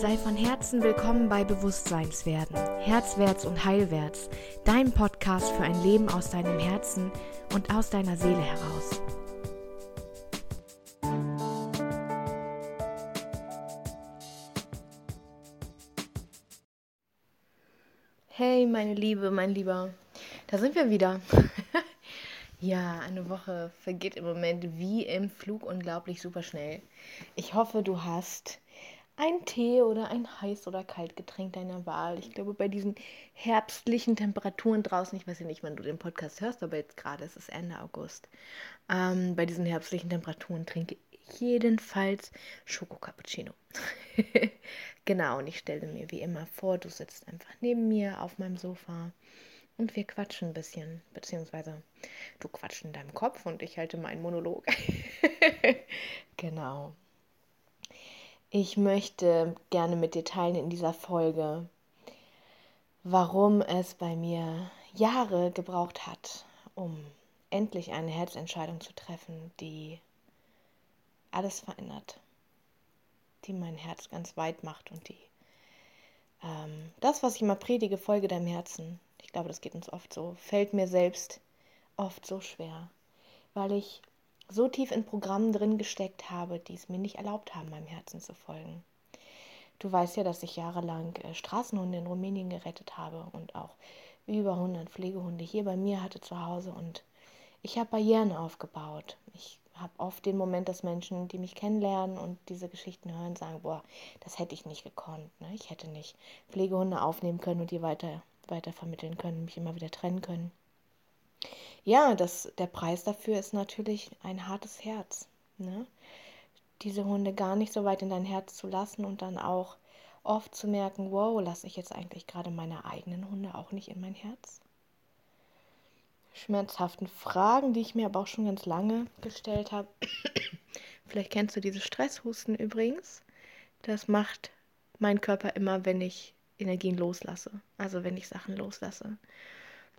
Sei von Herzen willkommen bei Bewusstseinswerden, Herzwärts und Heilwärts, dein Podcast für ein Leben aus deinem Herzen und aus deiner Seele heraus. Hey, meine Liebe, mein Lieber, da sind wir wieder. ja, eine Woche vergeht im Moment wie im Flug unglaublich super schnell. Ich hoffe, du hast ein Tee oder ein heiß oder kalt Getränk deiner Wahl. Ich glaube, bei diesen herbstlichen Temperaturen draußen, ich weiß ja nicht, wann du den Podcast hörst, aber jetzt gerade ist es Ende August. Ähm, bei diesen herbstlichen Temperaturen trinke ich jedenfalls Schoko-Cappuccino. genau, und ich stelle mir wie immer vor, du sitzt einfach neben mir auf meinem Sofa und wir quatschen ein bisschen, beziehungsweise du quatschst in deinem Kopf und ich halte meinen Monolog. genau. Ich möchte gerne mit dir teilen in dieser Folge, warum es bei mir Jahre gebraucht hat, um endlich eine Herzentscheidung zu treffen, die alles verändert, die mein Herz ganz weit macht und die ähm, das, was ich immer predige, Folge deinem Herzen. Ich glaube, das geht uns oft so, fällt mir selbst oft so schwer, weil ich so tief in Programmen drin gesteckt habe, die es mir nicht erlaubt haben, meinem Herzen zu folgen. Du weißt ja, dass ich jahrelang äh, Straßenhunde in Rumänien gerettet habe und auch über 100 Pflegehunde hier bei mir hatte zu Hause und ich habe Barrieren aufgebaut. Ich habe oft den Moment, dass Menschen, die mich kennenlernen und diese Geschichten hören, sagen, boah, das hätte ich nicht gekonnt. Ne? Ich hätte nicht Pflegehunde aufnehmen können und die weiter, weiter vermitteln können, mich immer wieder trennen können. Ja, das, der Preis dafür ist natürlich ein hartes Herz. Ne? Diese Hunde gar nicht so weit in dein Herz zu lassen und dann auch oft zu merken, wow, lasse ich jetzt eigentlich gerade meine eigenen Hunde auch nicht in mein Herz? Schmerzhaften Fragen, die ich mir aber auch schon ganz lange gestellt habe. Vielleicht kennst du diese Stresshusten übrigens. Das macht mein Körper immer, wenn ich Energien loslasse. Also wenn ich Sachen loslasse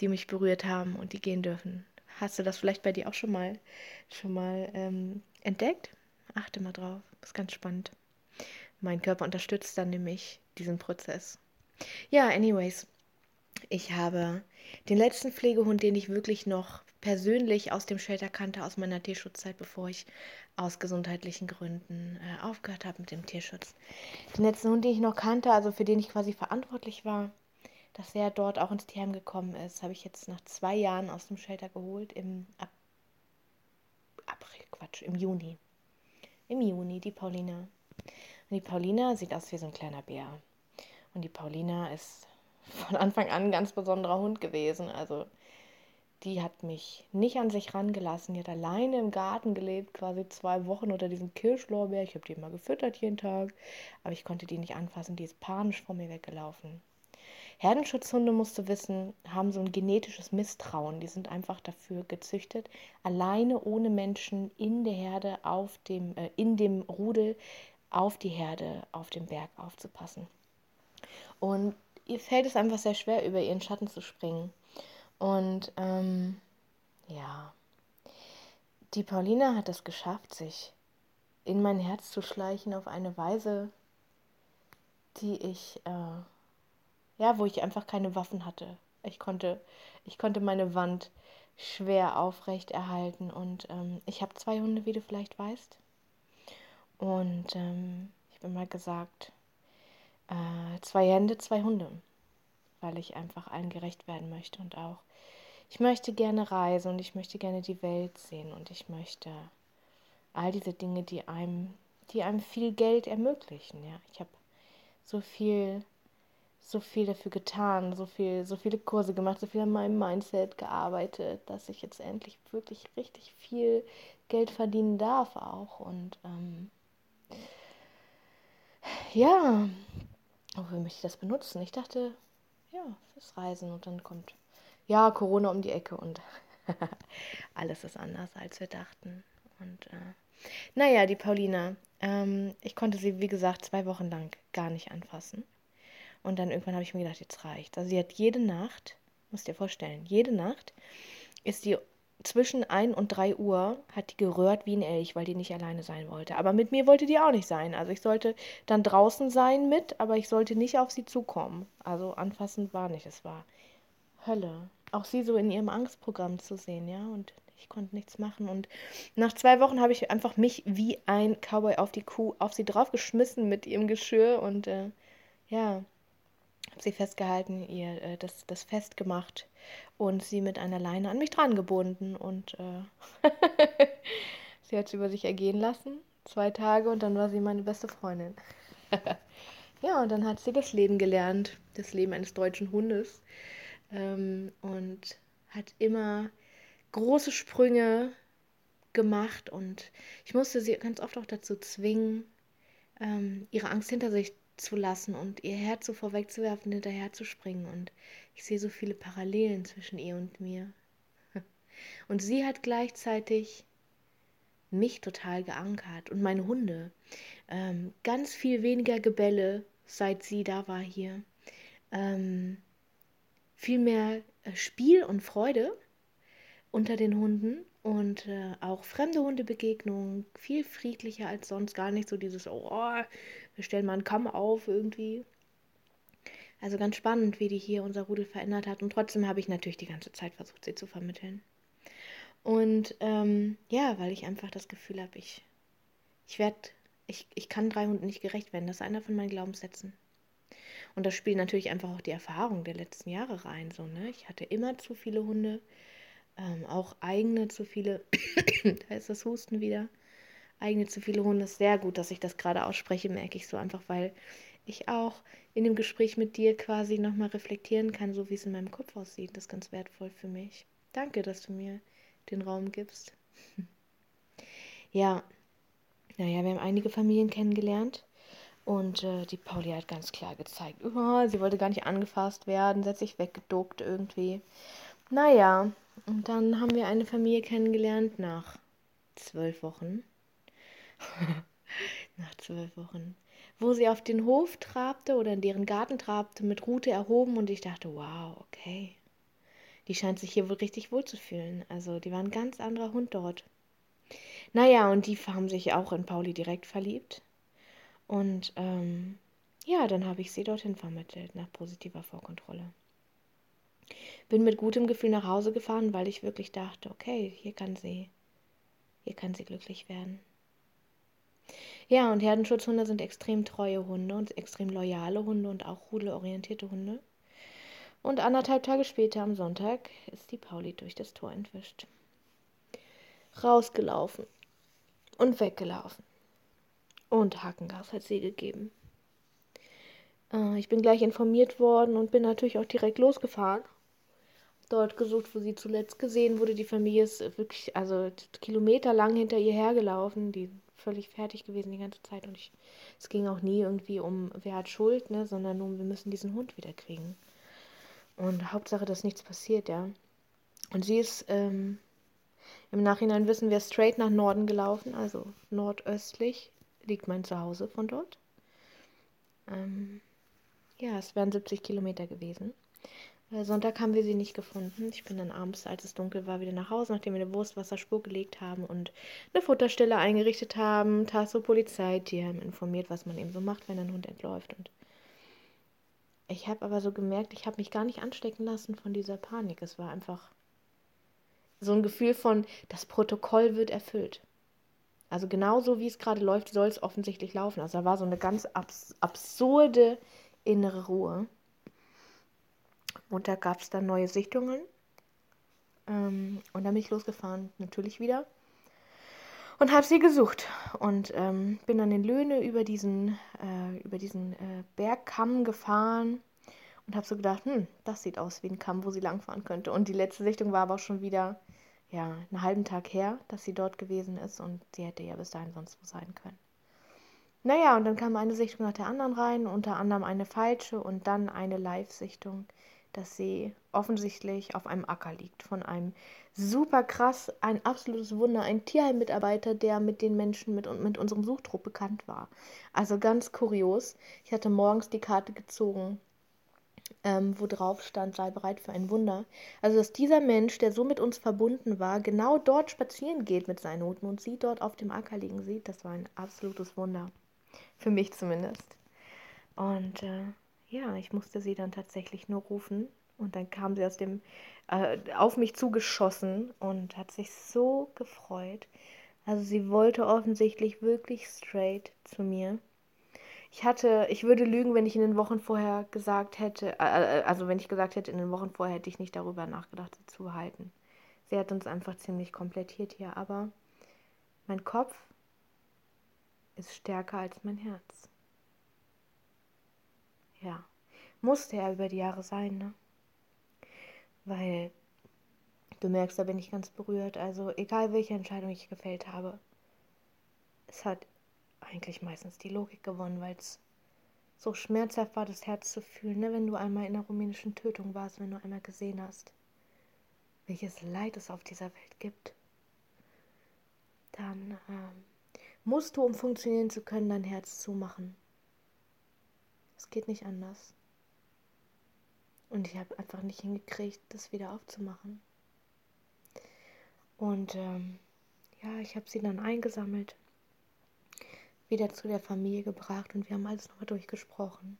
die mich berührt haben und die gehen dürfen. Hast du das vielleicht bei dir auch schon mal, schon mal ähm, entdeckt? Achte mal drauf, ist ganz spannend. Mein Körper unterstützt dann nämlich diesen Prozess. Ja, anyways, ich habe den letzten Pflegehund, den ich wirklich noch persönlich aus dem Shelter kannte, aus meiner Tierschutzzeit, bevor ich aus gesundheitlichen Gründen äh, aufgehört habe mit dem Tierschutz. Den letzten Hund, den ich noch kannte, also für den ich quasi verantwortlich war, dass er dort auch ins Tierheim gekommen ist, habe ich jetzt nach zwei Jahren aus dem Shelter geholt im Ab April, Quatsch, im Juni. Im Juni, die Paulina. Und die Paulina sieht aus wie so ein kleiner Bär. Und die Paulina ist von Anfang an ein ganz besonderer Hund gewesen. Also die hat mich nicht an sich rangelassen. Die hat alleine im Garten gelebt, quasi zwei Wochen unter diesem Kirschlorbeer. Ich habe die immer gefüttert jeden Tag, aber ich konnte die nicht anfassen. Die ist panisch vor mir weggelaufen. Herdenschutzhunde, musst du wissen, haben so ein genetisches Misstrauen. Die sind einfach dafür gezüchtet, alleine ohne Menschen in der Herde, auf dem, äh, in dem Rudel, auf die Herde, auf dem Berg aufzupassen. Und ihr fällt es einfach sehr schwer, über ihren Schatten zu springen. Und ähm, ja, die Paulina hat es geschafft, sich in mein Herz zu schleichen auf eine Weise, die ich äh, ja, wo ich einfach keine Waffen hatte. Ich konnte, ich konnte meine Wand schwer aufrecht erhalten und ähm, ich habe zwei Hunde, wie du vielleicht weißt. Und ähm, ich habe immer gesagt, äh, zwei Hände, zwei Hunde, weil ich einfach allen gerecht werden möchte und auch ich möchte gerne reisen und ich möchte gerne die Welt sehen und ich möchte all diese Dinge, die einem, die einem viel Geld ermöglichen. Ja, ich habe so viel so viel dafür getan, so viel, so viele Kurse gemacht, so viel an meinem Mindset gearbeitet, dass ich jetzt endlich wirklich richtig viel Geld verdienen darf auch. Und ähm, ja, wofür möchte ich das benutzen? Ich dachte, ja, fürs Reisen und dann kommt ja Corona um die Ecke und alles ist anders, als wir dachten. Und äh, naja, die Paulina, ähm, ich konnte sie, wie gesagt, zwei Wochen lang gar nicht anfassen. Und dann irgendwann habe ich mir gedacht, jetzt reicht. Also sie hat jede Nacht, musst dir vorstellen, jede Nacht ist sie zwischen 1 und 3 Uhr hat die gerührt wie ein Elch, weil die nicht alleine sein wollte. Aber mit mir wollte die auch nicht sein. Also ich sollte dann draußen sein mit, aber ich sollte nicht auf sie zukommen. Also anfassend war nicht. Es war Hölle. Auch sie so in ihrem Angstprogramm zu sehen, ja. Und ich konnte nichts machen. Und nach zwei Wochen habe ich einfach mich wie ein Cowboy auf die Kuh, auf sie draufgeschmissen mit ihrem Geschirr und äh, ja, sie festgehalten, ihr äh, das, das festgemacht und sie mit einer Leine an mich dran gebunden. Und äh, sie hat es über sich ergehen lassen. Zwei Tage und dann war sie meine beste Freundin. ja, und dann hat sie das Leben gelernt, das Leben eines deutschen Hundes. Ähm, und hat immer große Sprünge gemacht und ich musste sie ganz oft auch dazu zwingen, ähm, ihre Angst hinter sich zu lassen und ihr Herz so vorwegzuwerfen, hinterher zu springen. Und ich sehe so viele Parallelen zwischen ihr und mir. Und sie hat gleichzeitig mich total geankert und meine Hunde. Ähm, ganz viel weniger Gebälle, seit sie da war hier. Ähm, viel mehr äh, Spiel und Freude unter den Hunden und äh, auch fremde Hundebegegnungen viel friedlicher als sonst. Gar nicht so dieses, oh, wir stellen mal einen Kamm auf irgendwie. Also ganz spannend, wie die hier unser Rudel verändert hat. Und trotzdem habe ich natürlich die ganze Zeit versucht, sie zu vermitteln. Und ähm, ja, weil ich einfach das Gefühl habe, ich, ich werde, ich, ich kann drei Hunden nicht gerecht werden. Das ist einer von meinen Glaubenssätzen. Und da spielt natürlich einfach auch die Erfahrung der letzten Jahre rein. So, ne? Ich hatte immer zu viele Hunde, ähm, auch eigene zu viele. da ist das Husten wieder eigene zu viele Hunde ist sehr gut, dass ich das gerade ausspreche, merke ich so einfach, weil ich auch in dem Gespräch mit dir quasi nochmal reflektieren kann, so wie es in meinem Kopf aussieht. Das ist ganz wertvoll für mich. Danke, dass du mir den Raum gibst. ja, naja, wir haben einige Familien kennengelernt. Und äh, die Pauli hat ganz klar gezeigt, oh, sie wollte gar nicht angefasst werden, setzt sich weggeduckt irgendwie. Naja, und dann haben wir eine Familie kennengelernt nach zwölf Wochen. Nach zwölf Wochen. Wo sie auf den Hof trabte oder in deren Garten trabte, mit Rute erhoben und ich dachte, wow, okay. Die scheint sich hier wohl richtig wohl zu fühlen. Also, die war ein ganz anderer Hund dort. Naja, und die haben sich auch in Pauli direkt verliebt. Und ähm, ja, dann habe ich sie dorthin vermittelt nach positiver Vorkontrolle. Bin mit gutem Gefühl nach Hause gefahren, weil ich wirklich dachte, okay, hier kann sie, hier kann sie glücklich werden. Ja, und Herdenschutzhunde sind extrem treue Hunde und extrem loyale Hunde und auch rudelorientierte Hunde. Und anderthalb Tage später am Sonntag ist die Pauli durch das Tor entwischt. Rausgelaufen und weggelaufen. Und Hakengas hat sie gegeben. Äh, ich bin gleich informiert worden und bin natürlich auch direkt losgefahren. Dort gesucht, wo sie zuletzt gesehen wurde. Die Familie ist wirklich, also kilometerlang hinter ihr hergelaufen. Die völlig fertig gewesen die ganze Zeit und ich, es ging auch nie irgendwie um, wer hat Schuld, ne, sondern nur, wir müssen diesen Hund wieder kriegen. Und Hauptsache, dass nichts passiert, ja. Und sie ist, ähm, im Nachhinein wissen wir, straight nach Norden gelaufen, also nordöstlich liegt mein Zuhause von dort. Ähm, ja, es wären 70 Kilometer gewesen. Sonntag haben wir sie nicht gefunden. Ich bin dann abends, als es dunkel war, wieder nach Hause, nachdem wir eine Wurstwasserspur gelegt haben und eine Futterstelle eingerichtet haben. Tasso Polizei, Tierheim informiert, was man eben so macht, wenn ein Hund entläuft. Und ich habe aber so gemerkt, ich habe mich gar nicht anstecken lassen von dieser Panik. Es war einfach so ein Gefühl von, das Protokoll wird erfüllt. Also genauso wie es gerade läuft, soll es offensichtlich laufen. Also da war so eine ganz abs absurde innere Ruhe. Montag gab es dann neue Sichtungen. Ähm, und dann bin ich losgefahren, natürlich wieder. Und habe sie gesucht. Und ähm, bin dann in Löhne über diesen, äh, über diesen äh, Bergkamm gefahren. Und habe so gedacht, hm, das sieht aus wie ein Kamm, wo sie langfahren könnte. Und die letzte Sichtung war aber auch schon wieder, ja, einen halben Tag her, dass sie dort gewesen ist. Und sie hätte ja bis dahin sonst wo sein können. Naja, und dann kam eine Sichtung nach der anderen rein, unter anderem eine falsche und dann eine Live-Sichtung dass sie offensichtlich auf einem Acker liegt. Von einem super krass, ein absolutes Wunder, ein Tierheim-Mitarbeiter, der mit den Menschen, mit, mit unserem Suchtrupp bekannt war. Also ganz kurios. Ich hatte morgens die Karte gezogen ähm, wo drauf stand, sei bereit für ein Wunder. Also, dass dieser Mensch, der so mit uns verbunden war, genau dort spazieren geht mit seinen Hunden und sie dort auf dem Acker liegen sieht, das war ein absolutes Wunder. Für mich zumindest. Und äh, ja, ich musste sie dann tatsächlich nur rufen. Und dann kam sie aus dem, äh, auf mich zugeschossen und hat sich so gefreut. Also sie wollte offensichtlich wirklich straight zu mir. Ich hatte, ich würde lügen, wenn ich in den Wochen vorher gesagt hätte, äh, äh, also wenn ich gesagt hätte, in den Wochen vorher hätte ich nicht darüber nachgedacht, sie zu halten. Sie hat uns einfach ziemlich komplettiert hier, aber mein Kopf ist stärker als mein Herz. Ja, musste er über die Jahre sein, ne? Weil du merkst, da bin ich ganz berührt. Also egal welche Entscheidung ich gefällt habe, es hat eigentlich meistens die Logik gewonnen, weil es so schmerzhaft war, das Herz zu fühlen, ne? wenn du einmal in einer rumänischen Tötung warst, wenn du einmal gesehen hast, welches Leid es auf dieser Welt gibt. Dann ähm, musst du, um funktionieren zu können, dein Herz zumachen. Es geht nicht anders. Und ich habe einfach nicht hingekriegt, das wieder aufzumachen. Und ähm, ja, ich habe sie dann eingesammelt wieder zu der Familie gebracht und wir haben alles nochmal durchgesprochen.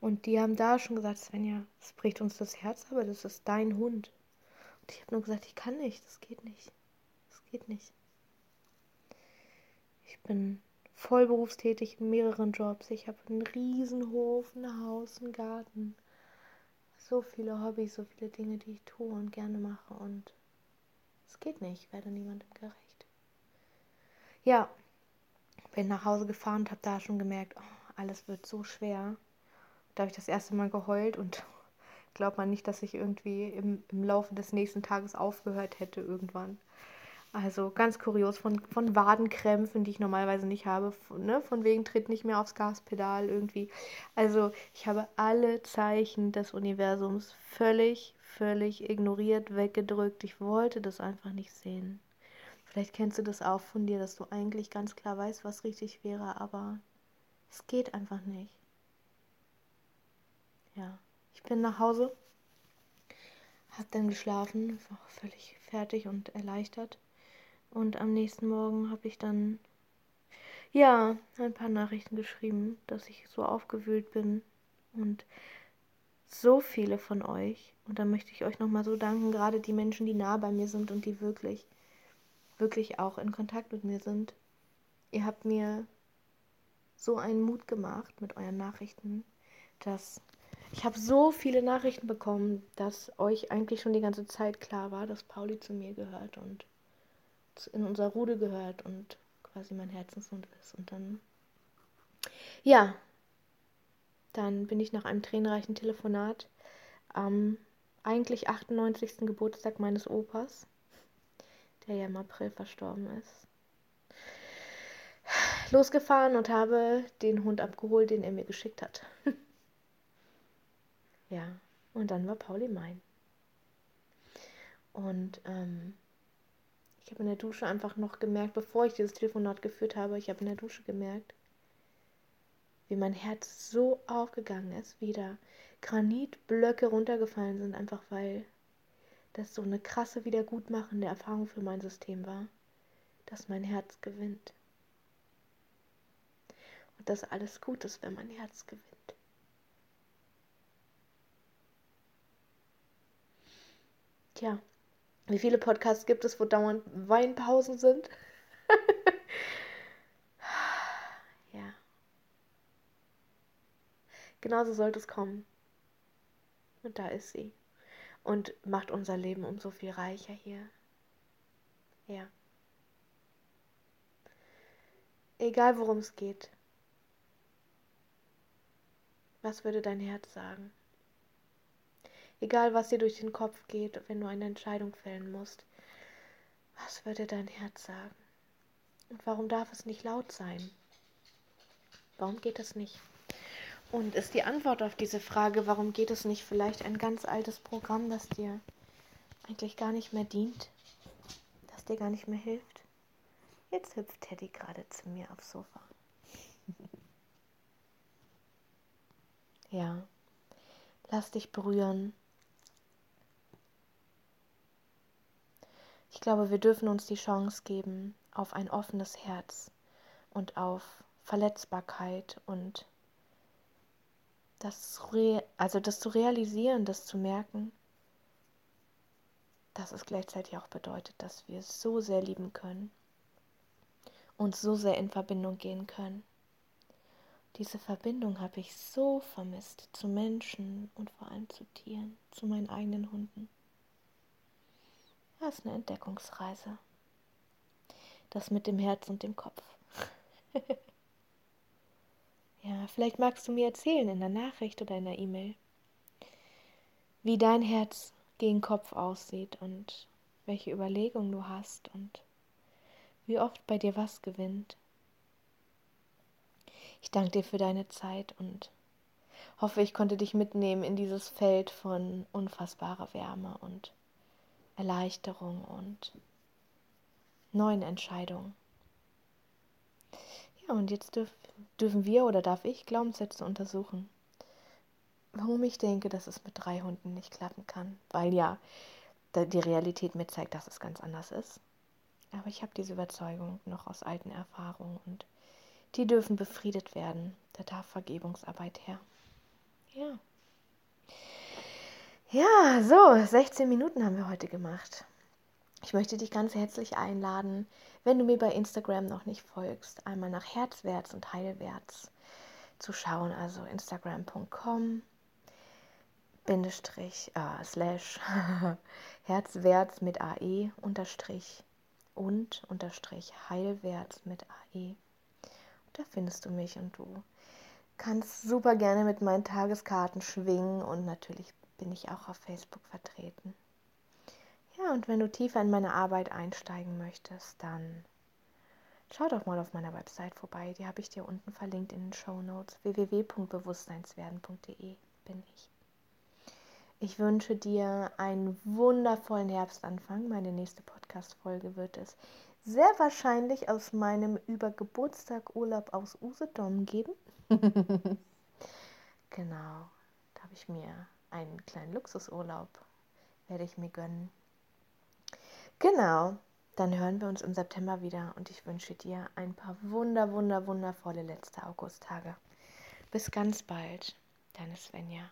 Und die haben da schon gesagt, Svenja, es bricht uns das Herz, aber das ist dein Hund. Und ich habe nur gesagt, ich kann nicht, das geht nicht. Das geht nicht. Ich bin voll berufstätig in mehreren Jobs. Ich habe einen Riesenhof, ein Haus, einen Garten. So viele Hobbys, so viele Dinge, die ich tue und gerne mache. Und es geht nicht, ich werde niemandem gerecht. Ja, bin nach Hause gefahren und habe da schon gemerkt, oh, alles wird so schwer. Da habe ich das erste Mal geheult und glaubt man nicht, dass ich irgendwie im, im Laufe des nächsten Tages aufgehört hätte irgendwann. Also ganz kurios von, von Wadenkrämpfen, die ich normalerweise nicht habe. Von, ne? von wegen tritt nicht mehr aufs Gaspedal irgendwie. Also ich habe alle Zeichen des Universums völlig, völlig ignoriert, weggedrückt. Ich wollte das einfach nicht sehen. Vielleicht kennst du das auch von dir, dass du eigentlich ganz klar weißt, was richtig wäre, aber es geht einfach nicht. Ja, ich bin nach Hause, hab dann geschlafen, war völlig fertig und erleichtert. Und am nächsten Morgen habe ich dann, ja, ein paar Nachrichten geschrieben, dass ich so aufgewühlt bin. Und so viele von euch, und da möchte ich euch nochmal so danken, gerade die Menschen, die nah bei mir sind und die wirklich wirklich auch in Kontakt mit mir sind. Ihr habt mir so einen Mut gemacht mit euren Nachrichten, dass ich habe so viele Nachrichten bekommen, dass euch eigentlich schon die ganze Zeit klar war, dass Pauli zu mir gehört und in unser Rudel gehört und quasi mein Herzenshund ist. Und dann, ja, dann bin ich nach einem tränenreichen Telefonat am eigentlich 98. Geburtstag meines Opas der ja im April verstorben ist, losgefahren und habe den Hund abgeholt, den er mir geschickt hat. ja, und dann war Pauli mein. Und ähm, ich habe in der Dusche einfach noch gemerkt, bevor ich dieses Telefonat geführt habe, ich habe in der Dusche gemerkt, wie mein Herz so aufgegangen ist, wie da Granitblöcke runtergefallen sind, einfach weil das so eine krasse wiedergutmachende Erfahrung für mein System war, dass mein Herz gewinnt. Und dass alles gut ist, wenn mein Herz gewinnt. Tja, wie viele Podcasts gibt es, wo dauernd Weinpausen sind? ja. Genauso sollte es kommen. Und da ist sie und macht unser Leben umso viel reicher hier. Ja. Egal worum es geht. Was würde dein Herz sagen? Egal was dir durch den Kopf geht, wenn du eine Entscheidung fällen musst. Was würde dein Herz sagen? Und warum darf es nicht laut sein? Warum geht es nicht? Und ist die Antwort auf diese Frage, warum geht es nicht, vielleicht ein ganz altes Programm, das dir eigentlich gar nicht mehr dient, das dir gar nicht mehr hilft? Jetzt hüpft Teddy gerade zu mir aufs Sofa. ja, Lass dich berühren. Glaube, wir dürfen uns die Chance geben auf ein offenes Herz und auf Verletzbarkeit und das, also das zu realisieren, das zu merken, dass es gleichzeitig auch bedeutet, dass wir so sehr lieben können und so sehr in Verbindung gehen können. Diese Verbindung habe ich so vermisst zu Menschen und vor allem zu Tieren, zu meinen eigenen Hunden. Das ist eine Entdeckungsreise. Das mit dem Herz und dem Kopf. ja, vielleicht magst du mir erzählen in der Nachricht oder in der E-Mail, wie dein Herz gegen Kopf aussieht und welche Überlegungen du hast und wie oft bei dir was gewinnt. Ich danke dir für deine Zeit und hoffe, ich konnte dich mitnehmen in dieses Feld von unfassbarer Wärme und Erleichterung und neuen Entscheidungen. Ja, und jetzt dürf, dürfen wir oder darf ich Glaubenssätze untersuchen. Warum ich denke, dass es mit drei Hunden nicht klappen kann. Weil ja die Realität mir zeigt, dass es ganz anders ist. Aber ich habe diese Überzeugung noch aus alten Erfahrungen und die dürfen befriedet werden. Da darf Vergebungsarbeit her. Ja. Ja, so, 16 Minuten haben wir heute gemacht. Ich möchte dich ganz herzlich einladen, wenn du mir bei Instagram noch nicht folgst, einmal nach Herzwärts und Heilwärts zu schauen, also instagram.com Bindestrich, äh, slash Herzwärts mit AE unterstrich und unterstrich Heilwärts mit AE. Da findest du mich und du kannst super gerne mit meinen Tageskarten schwingen und natürlich bin ich auch auf Facebook vertreten. Ja, und wenn du tiefer in meine Arbeit einsteigen möchtest, dann schau doch mal auf meiner Website vorbei. Die habe ich dir unten verlinkt in den Show Notes. www.bewusstseinswerden.de bin ich. Ich wünsche dir einen wundervollen Herbstanfang. Meine nächste Podcast-Folge wird es sehr wahrscheinlich aus meinem Übergeburtstag Urlaub aus Usedom geben. genau, da habe ich mir einen kleinen Luxusurlaub werde ich mir gönnen. Genau, dann hören wir uns im September wieder und ich wünsche dir ein paar wunder, wunder, wundervolle letzte Augusttage. Bis ganz bald, deine Svenja.